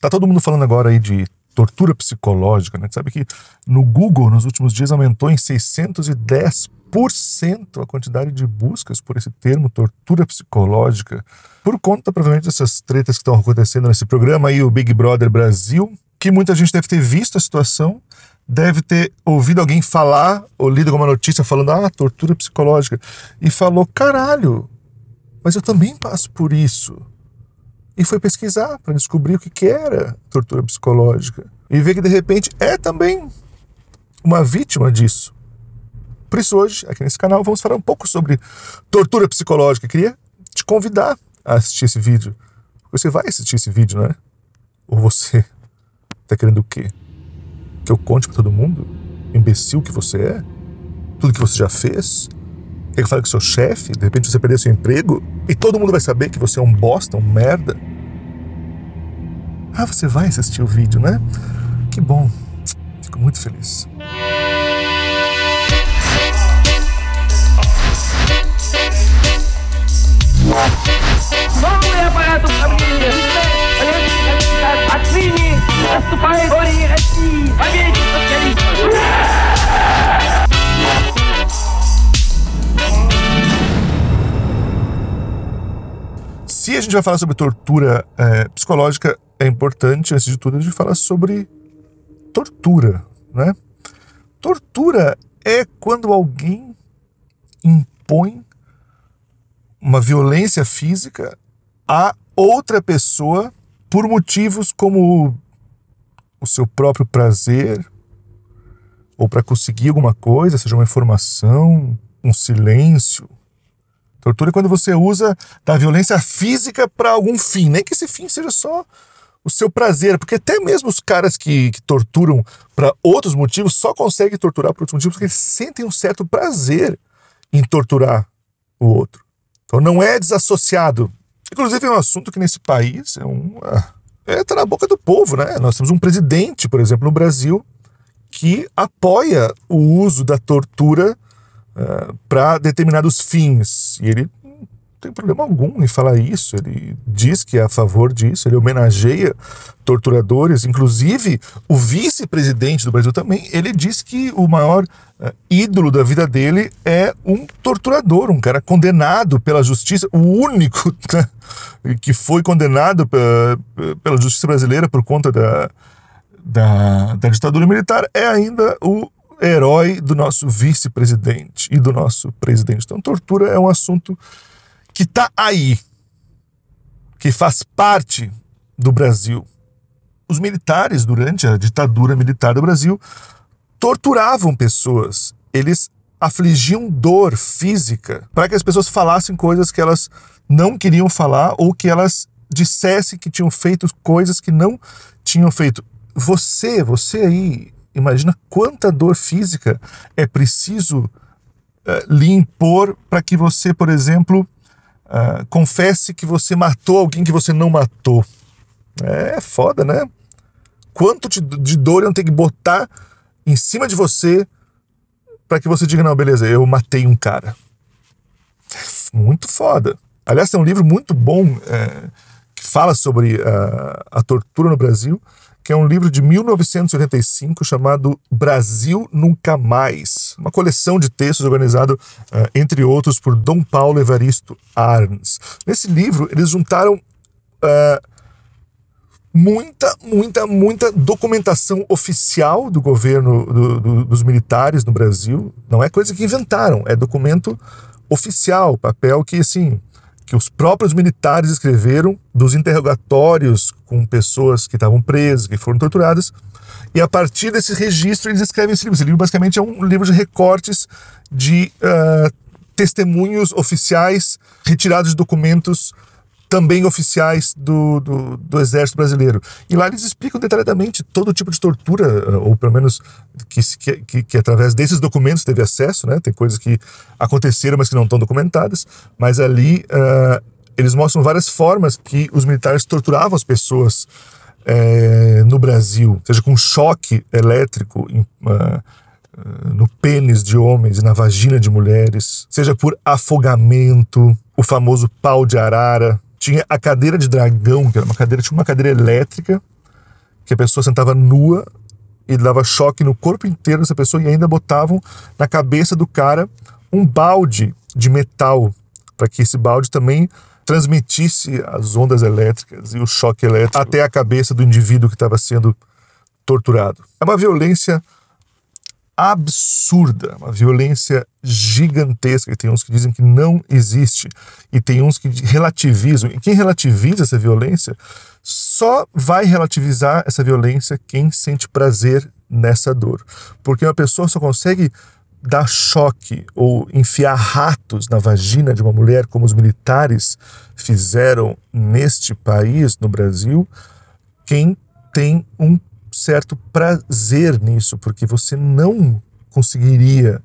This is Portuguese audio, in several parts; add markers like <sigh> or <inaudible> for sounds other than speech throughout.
Tá todo mundo falando agora aí de tortura psicológica, né? Sabe que no Google, nos últimos dias, aumentou em 610% a quantidade de buscas por esse termo, tortura psicológica, por conta, provavelmente, dessas tretas que estão acontecendo nesse programa aí, o Big Brother Brasil, que muita gente deve ter visto a situação, deve ter ouvido alguém falar ou lido alguma notícia falando, ah, tortura psicológica, e falou, caralho, mas eu também passo por isso e foi pesquisar para descobrir o que, que era tortura psicológica e ver que de repente é também uma vítima disso. Por isso hoje, aqui nesse canal, vamos falar um pouco sobre tortura psicológica. Eu queria te convidar a assistir esse vídeo. Você vai assistir esse vídeo, né? Ou você tá querendo o quê? Que eu conte para todo mundo? Imbecil que você é? Tudo que você já fez? Quer que fale com seu chefe? De repente você perdeu seu emprego? E todo mundo vai saber que você é um bosta, um merda? Ah, você vai assistir o vídeo, né? Que bom. Fico muito feliz. Se vai falar sobre tortura é, psicológica, é importante, antes de tudo, a gente falar sobre tortura, né? Tortura é quando alguém impõe uma violência física a outra pessoa por motivos como o seu próprio prazer ou para conseguir alguma coisa, seja uma informação, um silêncio, Tortura é quando você usa da violência física para algum fim, nem que esse fim seja só o seu prazer, porque até mesmo os caras que, que torturam para outros motivos só conseguem torturar por outros motivos porque eles sentem um certo prazer em torturar o outro. Então não é desassociado. Inclusive é um assunto que nesse país é um é tá na boca do povo, né? Nós temos um presidente, por exemplo, no Brasil, que apoia o uso da tortura para determinados fins. E ele tem problema algum em falar isso. Ele diz que é a favor disso, ele homenageia torturadores. Inclusive, o vice-presidente do Brasil também, ele diz que o maior uh, ídolo da vida dele é um torturador, um cara condenado pela justiça, o único <laughs> né, que foi condenado pela, pela justiça brasileira por conta da, da, da ditadura militar é ainda o herói do nosso vice-presidente e do nosso presidente. Então, tortura é um assunto que está aí, que faz parte do Brasil. Os militares, durante a ditadura militar do Brasil, torturavam pessoas. Eles afligiam dor física para que as pessoas falassem coisas que elas não queriam falar ou que elas dissessem que tinham feito coisas que não tinham feito. Você, você aí, Imagina quanta dor física é preciso uh, lhe impor para que você, por exemplo, uh, confesse que você matou alguém que você não matou. É foda, né? Quanto de, de dor eu tenho que botar em cima de você para que você diga: não, beleza, eu matei um cara. Muito foda. Aliás, tem um livro muito bom é, que fala sobre uh, a tortura no Brasil que é um livro de 1985 chamado Brasil Nunca Mais, uma coleção de textos organizado, uh, entre outros, por Dom Paulo Evaristo Arns. Nesse livro, eles juntaram uh, muita, muita, muita documentação oficial do governo do, do, dos militares no Brasil. Não é coisa que inventaram, é documento oficial, papel que, assim, que os próprios militares escreveram dos interrogatórios com pessoas que estavam presas, que foram torturadas, e a partir desse registro eles escrevem esse livro. Esse livro basicamente é um livro de recortes de uh, testemunhos oficiais retirados de documentos também oficiais do, do, do, Exército Brasileiro. E lá eles explicam detalhadamente todo tipo de tortura, eh, ou pelo menos que, que, que através desses documentos teve acesso, né? Tem coisas que aconteceram, mas que não estão documentadas, mas ali uh, eles mostram várias formas que os militares torturavam as pessoas é, no Brasil, seja com choque elétrico, uh, no pênis de homens e na vagina de mulheres, seja por afogamento, o famoso pau de arara, tinha a cadeira de dragão, que era uma cadeira, tinha uma cadeira elétrica, que a pessoa sentava nua e dava choque no corpo inteiro dessa pessoa e ainda botavam na cabeça do cara um balde de metal para que esse balde também transmitisse as ondas elétricas e o choque elétrico até a cabeça do indivíduo que estava sendo torturado. É uma violência absurda, uma violência gigantesca. E tem uns que dizem que não existe, e tem uns que relativizam. E quem relativiza essa violência só vai relativizar essa violência quem sente prazer nessa dor. Porque uma pessoa só consegue dar choque ou enfiar ratos na vagina de uma mulher, como os militares fizeram neste país, no Brasil, quem tem um certo prazer nisso, porque você não conseguiria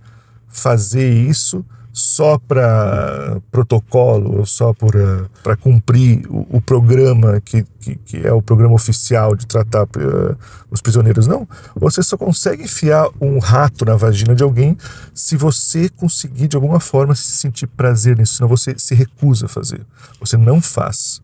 fazer isso só para protocolo ou só para cumprir o, o programa que, que, que, é o programa oficial de tratar uh, os prisioneiros. Não. Você só consegue enfiar um rato na vagina de alguém se você conseguir de alguma forma se sentir prazer nisso, senão você se recusa a fazer. Você não faz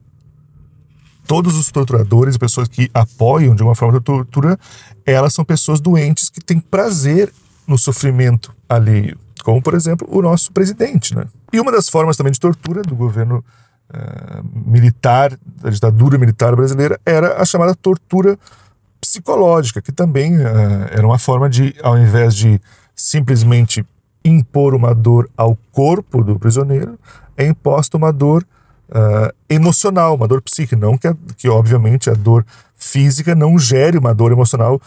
todos os torturadores pessoas que apoiam de uma forma de tortura, elas são pessoas doentes que têm prazer no sofrimento alheio, como por exemplo o nosso presidente, né? E uma das formas também de tortura do governo uh, militar, da ditadura militar brasileira, era a chamada tortura psicológica, que também uh, era uma forma de, ao invés de simplesmente impor uma dor ao corpo do prisioneiro, é imposta uma dor uh, emocional, uma dor psíquica. Não que, que, obviamente, a dor física não gere uma dor emocional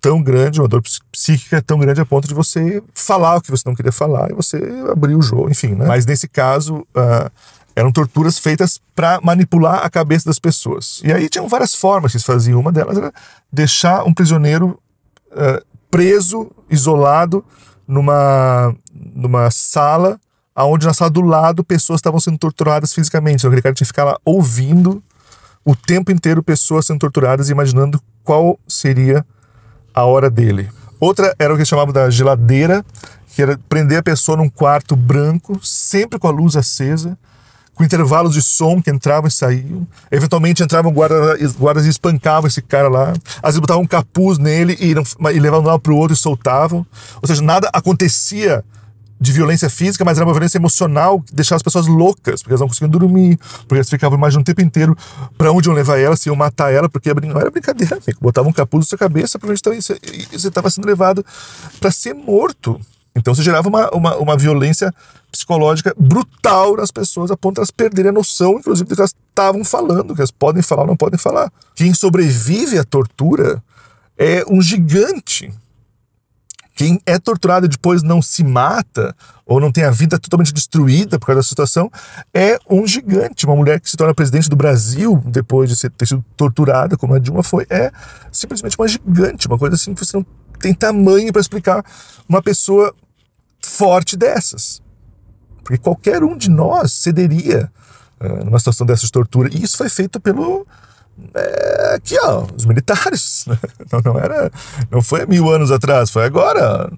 tão grande, uma dor psíquica tão grande a ponto de você falar o que você não queria falar e você abrir o jogo, enfim, né? Mas nesse caso, uh, eram torturas feitas para manipular a cabeça das pessoas. E aí tinham várias formas que se faziam. Uma delas era deixar um prisioneiro uh, preso, isolado, numa, numa sala aonde na sala do lado pessoas estavam sendo torturadas fisicamente. Então aquele cara tinha que ficar lá ouvindo o tempo inteiro pessoas sendo torturadas e imaginando qual seria a hora dele. Outra era o que chamavam da geladeira, que era prender a pessoa num quarto branco, sempre com a luz acesa, com intervalos de som que entravam e saíam. Eventualmente entravam guardas, guardas e espancavam esse cara lá. Às vezes botavam um capuz nele e, e levavam de um lado para o outro e soltavam. Ou seja, nada acontecia de violência física, mas era uma violência emocional que deixava as pessoas loucas, porque elas não conseguiam dormir, porque elas ficavam mais de um tempo inteiro para onde iam levar ela, se iam matar ela, porque não era brincadeira, amigo. Botavam um capuz na sua cabeça, provavelmente você estava sendo levado para ser morto. Então você gerava uma, uma, uma, violência psicológica brutal nas pessoas, a ponto de elas perderem a noção, inclusive, do que elas estavam falando, que elas podem falar ou não podem falar. Quem sobrevive à tortura é um gigante quem é torturado e depois não se mata, ou não tem a vida totalmente destruída por causa da situação, é um gigante. Uma mulher que se torna presidente do Brasil depois de ter sido torturada, como a Dilma foi, é simplesmente uma gigante, uma coisa assim que você não tem tamanho para explicar uma pessoa forte dessas. Porque qualquer um de nós cederia uh, numa situação dessa de tortura. E isso foi feito pelo é, aqui, ó, os militares. <laughs> Né? Não, não, era, não foi mil anos atrás, foi agora.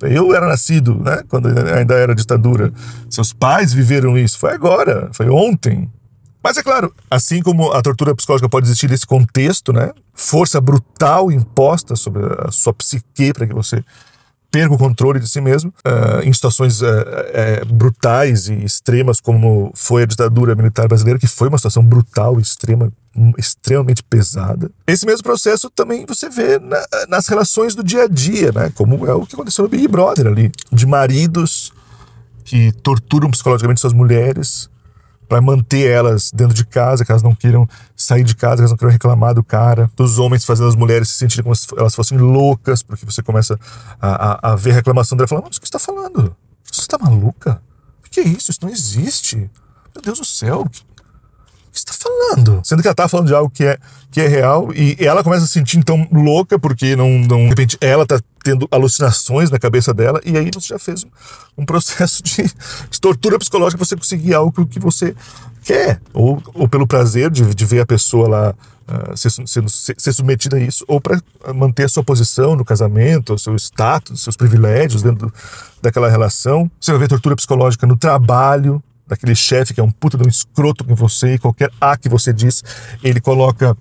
Eu era nascido, né, quando ainda era ditadura. Seus pais viveram isso, foi agora, foi ontem. Mas é claro, assim como a tortura psicológica pode existir nesse contexto, né, força brutal imposta sobre a sua psique para que você perca o controle de si mesmo, uh, em situações uh, uh, brutais e extremas, como foi a ditadura militar brasileira, que foi uma situação brutal e extrema extremamente pesada. Esse mesmo processo também você vê na, nas relações do dia a dia, né? Como é o que aconteceu no Big Brother ali, de maridos que torturam psicologicamente suas mulheres para manter elas dentro de casa, que elas não queiram sair de casa, elas não queiram reclamar do cara, dos homens fazendo as mulheres se sentirem como se elas fossem loucas, porque você começa a, a, a ver a reclamação dela falando, mas o que você está falando? Você está maluca? O que é isso? Isso não existe. Meu Deus do céu, que você tá falando? Sendo que ela tá falando de algo que é, que é real e ela começa a se sentir então louca porque não, não de repente ela tá tendo alucinações na cabeça dela e aí você já fez um, um processo de, de, tortura psicológica pra você conseguir algo que você quer ou, ou pelo prazer de, de ver a pessoa lá Uh, ser, ser, ser, submetida a isso, ou para manter a sua posição no casamento, o seu status, seus privilégios dentro daquela relação. Você vai ver tortura psicológica no trabalho, daquele chefe que é um puta de um escroto com você e qualquer A que você diz, ele coloca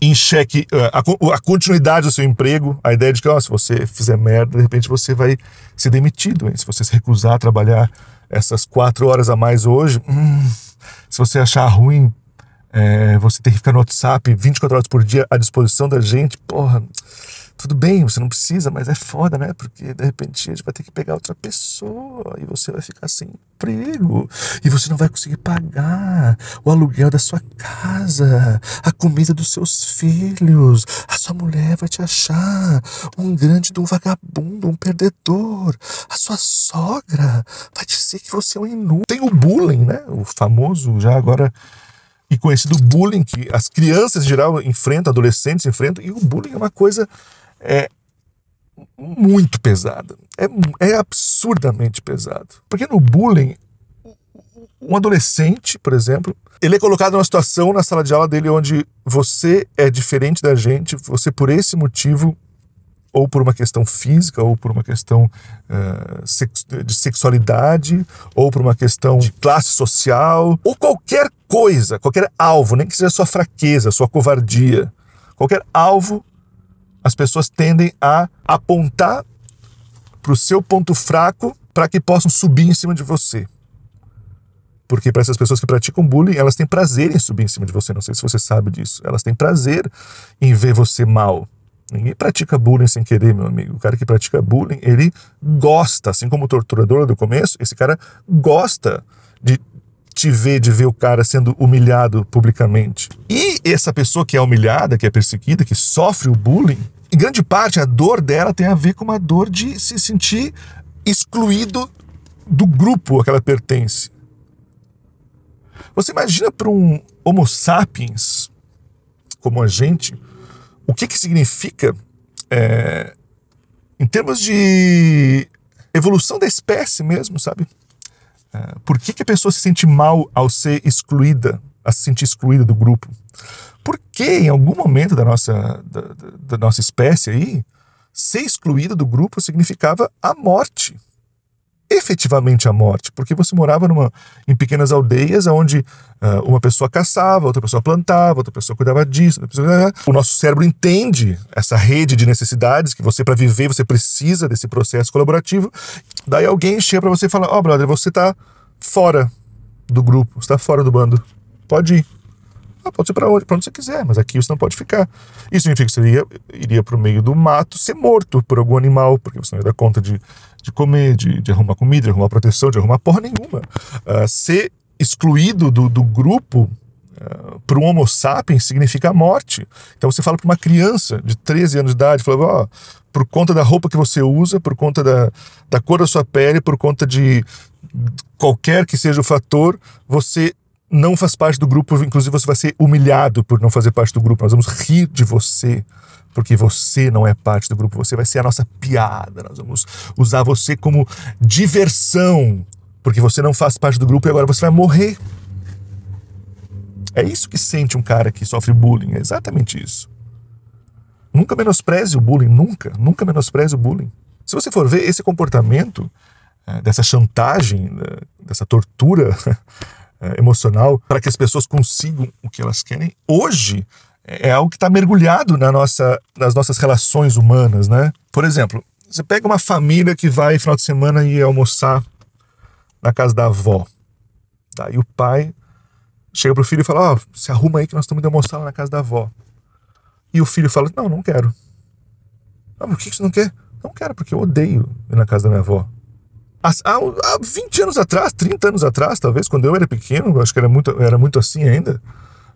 em xeque uh, a, a, continuidade do seu emprego, a ideia de que, ó, se você fizer merda, de repente você vai ser demitido. Hein? Se você se recusar a trabalhar essas quatro horas a mais hoje, hum, se você achar ruim é, você ter que ficar no WhatsApp 24 horas por dia à disposição da gente, porra, tudo bem, você não precisa, mas é foda, né? Porque de repente a gente vai ter que pegar outra pessoa e você vai ficar sem emprego e você não vai conseguir pagar o aluguel da sua casa, a comida dos seus filhos. A sua mulher vai te achar um grande um vagabundo, um perdedor. A sua sogra vai dizer que você é um inútil. Tem o bullying, né? O famoso já agora e conhecido bullying que as crianças em geral enfrentam, adolescentes enfrentam, e o bullying é uma coisa é muito pesada. É, é absurdamente pesado. Porque no bullying, um adolescente, por exemplo, ele é colocado numa situação na sala de aula dele onde você é diferente da gente, você por esse motivo, ou por uma questão física, ou por uma questão uh, de sexualidade, ou por uma questão de classe social, ou qualquer coisa, qualquer alvo, nem que seja sua fraqueza, sua covardia, qualquer alvo as pessoas tendem a apontar para o seu ponto fraco para que possam subir em cima de você. Porque para essas pessoas que praticam bullying, elas têm prazer em subir em cima de você. Não sei se você sabe disso. Elas têm prazer em ver você mal. Ninguém pratica bullying sem querer, meu amigo. O cara que pratica bullying, ele gosta, assim como o torturador do começo, esse cara gosta de te ver, de ver o cara sendo humilhado publicamente. E essa pessoa que é humilhada, que é perseguida, que sofre o bullying, em grande parte, a dor dela tem a ver com uma dor de se sentir excluído do grupo a que ela pertence. Você imagina para um Homo sapiens como a gente, o que, que significa, é, em termos de evolução da espécie mesmo, sabe? É, por que, que a pessoa se sente mal ao ser excluída, a se sentir excluída do grupo? Porque em algum momento da nossa, da, da nossa espécie aí, ser excluído do grupo significava a morte. Efetivamente a morte, porque você morava numa, em pequenas aldeias onde uh, uma pessoa caçava, outra pessoa plantava, outra pessoa cuidava disso. Pessoa... O nosso cérebro entende essa rede de necessidades que você, para viver, você precisa desse processo colaborativo. Daí alguém chega para você e fala: Ó, oh, brother, você está fora do grupo, está fora do bando. Pode ir. Ah, pode ser para onde? Para onde você quiser, mas aqui você não pode ficar. Isso significa que você iria, iria para o meio do mato ser morto por algum animal, porque você não ia dar conta de, de comer, de, de arrumar comida, de arrumar proteção, de arrumar porra nenhuma. Uh, ser excluído do, do grupo uh, ah, para um Homo sapiens significa a morte. Então você fala para uma criança de 13 anos de idade, fala, ó, por conta da roupa que você usa, por conta da, da cor da sua pele, por conta de qualquer que seja o fator, você não faz parte do grupo, inclusive você vai ser humilhado por não fazer parte do grupo. Nós vamos rir de você porque você não é parte do grupo, você vai ser a nossa piada. Nós vamos usar você como diversão, porque você não faz parte do grupo e agora você vai morrer. É isso que sente um cara que sofre bullying, é exatamente isso. Nunca menospreze o bullying, nunca, nunca menospreze o bullying. Se você for ver esse comportamento, eh, dessa chantagem, dessa tortura <laughs> é, emocional para que as pessoas consigam o que elas querem, hoje é algo que está mergulhado na nossa, nas nossas relações humanas, né? Por exemplo, você pega uma família que vai final de semana ir almoçar na casa da avó. E o pai chega pro filho e fala: Ó, oh, se arruma aí que nós estamos indo almoçar lá na casa da avó. E o filho fala: Não, não quero. Ah, por que você não quer? Não quero, porque eu odeio ir na casa da minha avó. Há, há 20 anos atrás, 30 anos atrás, talvez, quando eu era pequeno, acho que era muito, era muito assim ainda.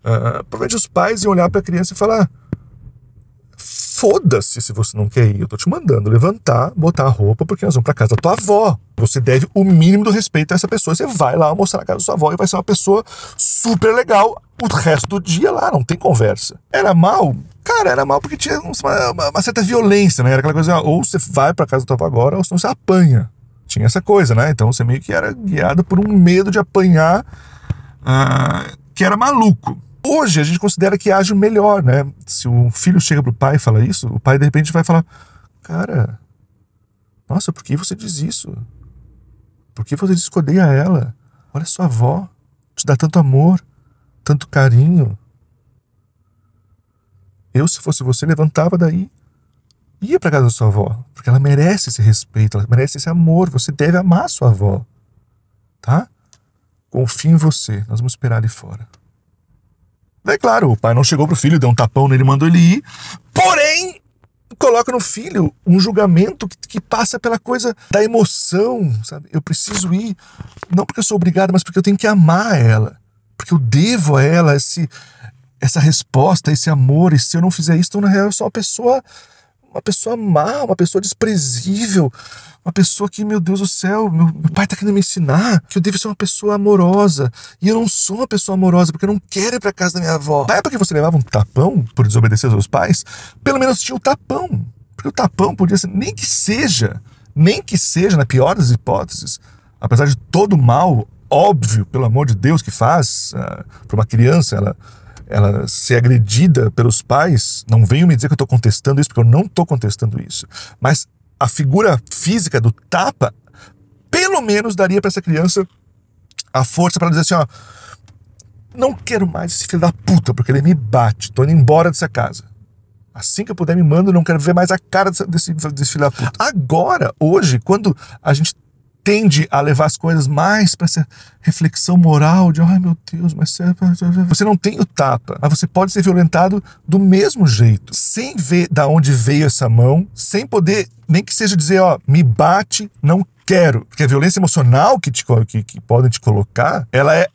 Uh, provavelmente os pais iam olhar para a criança e falar: foda-se se você não quer ir, eu tô te mandando levantar, botar a roupa, porque nós vamos para casa da tua avó. Você deve o mínimo do respeito a essa pessoa. Você vai lá almoçar na casa da sua avó e vai ser uma pessoa super legal o resto do dia lá, não tem conversa. Era mal? Cara, era mal porque tinha uma, uma certa violência, né? Era aquela coisa, ou você vai para casa da tua avó agora, ou senão você apanha tinha essa coisa, né? Então você meio que era guiado por um medo de apanhar uh, que era maluco. Hoje a gente considera que age melhor, né? Se um filho chega pro pai e fala isso, o pai de repente vai falar: Cara, nossa, por que você diz isso? Por que você diz que odeia ela? Olha sua avó, te dá tanto amor, tanto carinho. Eu, se fosse você, levantava daí ia para casa da sua avó, porque ela merece esse respeito, ela merece esse amor. Você deve amar sua avó, tá? Confie em você. Nós vamos esperar ali fora. Daí, claro, o pai não chegou pro filho, deu um tapão nele, mandou ele ir. Porém, coloca no filho um julgamento que, que, passa pela coisa da emoção, sabe? Eu preciso ir, não porque eu sou obrigado, mas porque eu tenho que amar ela. Porque eu devo a ela esse, essa resposta, esse amor. E se eu não fizer isso, então na real eu sou uma pessoa uma pessoa má, uma pessoa desprezível, uma pessoa que, meu Deus do céu, meu, meu pai está querendo me ensinar que eu devo ser uma pessoa amorosa. E eu não sou uma pessoa amorosa porque eu não quero ir para casa da minha avó. Na época que você levava um tapão por desobedecer aos pais, pelo menos tinha o tapão. Porque o tapão podia ser, nem que seja, nem que seja, na pior das hipóteses, apesar de todo o mal óbvio, pelo amor de Deus, que faz uh, ah, para uma criança, ela ela ser agredida pelos pais, não venho me dizer que eu estou contestando isso, porque eu não estou contestando isso. Mas a figura física do tapa, pelo menos daria para essa criança a força para dizer assim: ó, não quero mais esse filho da puta, porque ele me bate, tô indo embora dessa casa. Assim que eu puder, me manda, não quero ver mais a cara desse, desse, desse filho da puta. Agora, hoje, quando a gente tende a levar as coisas mais para essa reflexão moral de ai meu Deus, mas você não tem o tapa, mas você pode ser violentado do mesmo jeito, sem ver da onde veio essa mão, sem poder nem que seja dizer ó, me bate, não quero, porque a violência emocional que, te, que, que podem te colocar, ela é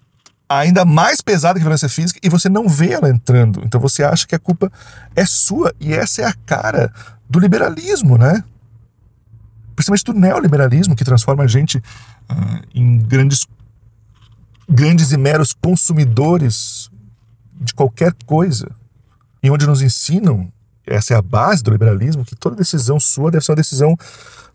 ainda mais pesada que a violência física e você não vê ela entrando. Então você acha que a culpa é sua e essa é a cara do liberalismo, né? Principalmente do neoliberalismo, que transforma a gente uh, em grandes, grandes e meros consumidores de qualquer coisa, e onde nos ensinam, essa é a base do liberalismo, que toda decisão sua deve ser uma decisão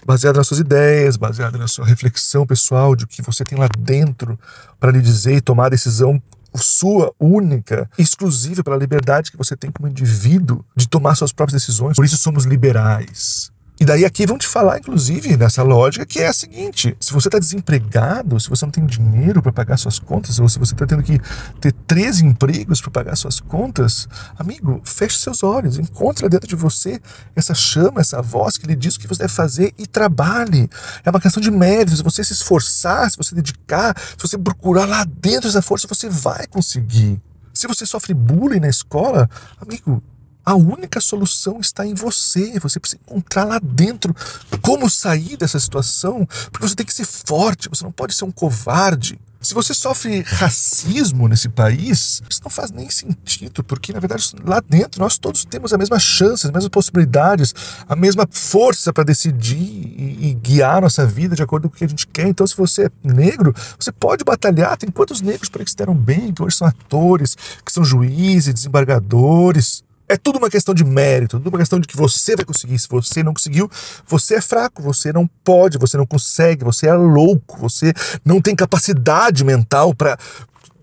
baseada nas suas ideias, baseada na sua reflexão pessoal, de o que você tem lá dentro para lhe dizer e tomar a decisão sua, única, exclusiva pela liberdade que você tem como indivíduo de tomar suas próprias decisões. Por isso somos liberais. E daí aqui vão te falar, inclusive, nessa lógica, que é a seguinte: se você está desempregado, se você não tem dinheiro para pagar suas contas, ou se você está tendo que ter três empregos para pagar suas contas, amigo, feche seus olhos, encontre dentro de você essa chama, essa voz que lhe diz o que você deve fazer e trabalhe. É uma questão de mérito. Se você se esforçar, se você dedicar, se você procurar lá dentro essa força, você vai conseguir. Se você sofre bullying na escola, amigo, a única solução está em você. Você precisa encontrar lá dentro como sair dessa situação, porque você tem que ser forte, você não pode ser um covarde. Se você sofre racismo nesse país, isso não faz nem sentido, porque na verdade lá dentro nós todos temos a mesma chance, as mesmas possibilidades, a mesma força para decidir e, e, guiar nossa vida de acordo com o que a gente quer. Então, se você é negro, você pode batalhar. Tem quantos negros por aí que se deram bem, que hoje são atores, que são juízes, desembargadores. É tudo uma questão de mérito, tudo uma questão de que você vai conseguir. Se você não conseguiu, você é fraco, você não pode, você não consegue, você é louco, você não tem capacidade mental para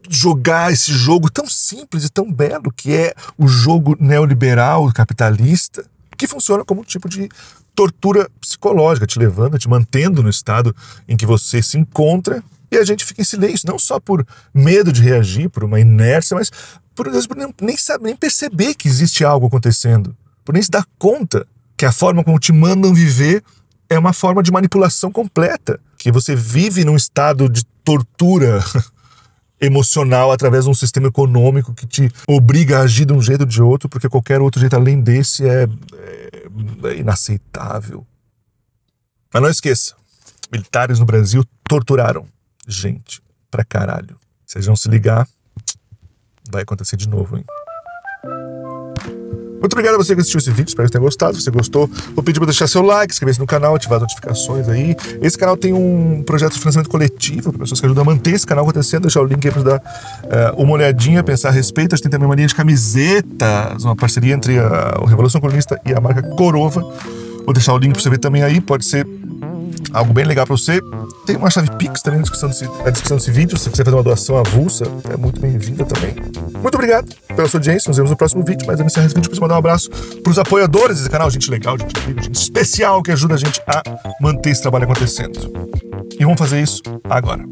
jogar esse jogo tão simples e tão belo que é o jogo neoliberal capitalista, que funciona como um tipo de tortura psicológica, te levando, te mantendo no estado em que você se encontra e a gente fica em silêncio, não só por medo de reagir, por uma inércia, mas por, por nem, nem, nem perceber que existe algo acontecendo, por nem se dar conta que a forma como te mandam viver é uma forma de manipulação completa, que você vive num estado de tortura <laughs> emocional através de um sistema econômico que te obriga a agir de um jeito ou de outro, porque qualquer outro jeito além desse é, é, é inaceitável. Mas não esqueça, militares no Brasil torturaram gente pra caralho. Vocês vão se ligar, vai acontecer de novo, hein? Muito obrigado a você que assistiu esse vídeo, espero que tenha gostado. Se você gostou, vou pedir para deixar seu like, inscrever-se no canal, ativar as notificações aí. Esse canal tem um projeto de financiamento coletivo para pessoas que ajudam a manter esse canal acontecendo. Deixar o link aí para dar uh, uma olhadinha, pensar a respeito. A gente tem também uma linha de camisetas, uma parceria entre a, o Revolução Colunista e a marca Corova. Vou deixar o link para você ver também aí, pode ser algo bem legal para você. Tem uma chave Pix também na descrição, desse, na descrição desse vídeo. Se você quiser fazer uma doação avulsa, é muito bem-vinda também. Muito obrigado pela sua audiência. Nos vemos no próximo vídeo. Mas antes de esse vídeo, preciso mandar um abraço para os apoiadores desse canal. Gente legal, gente incrível, gente especial que ajuda a gente a manter esse trabalho acontecendo. E vamos fazer isso agora.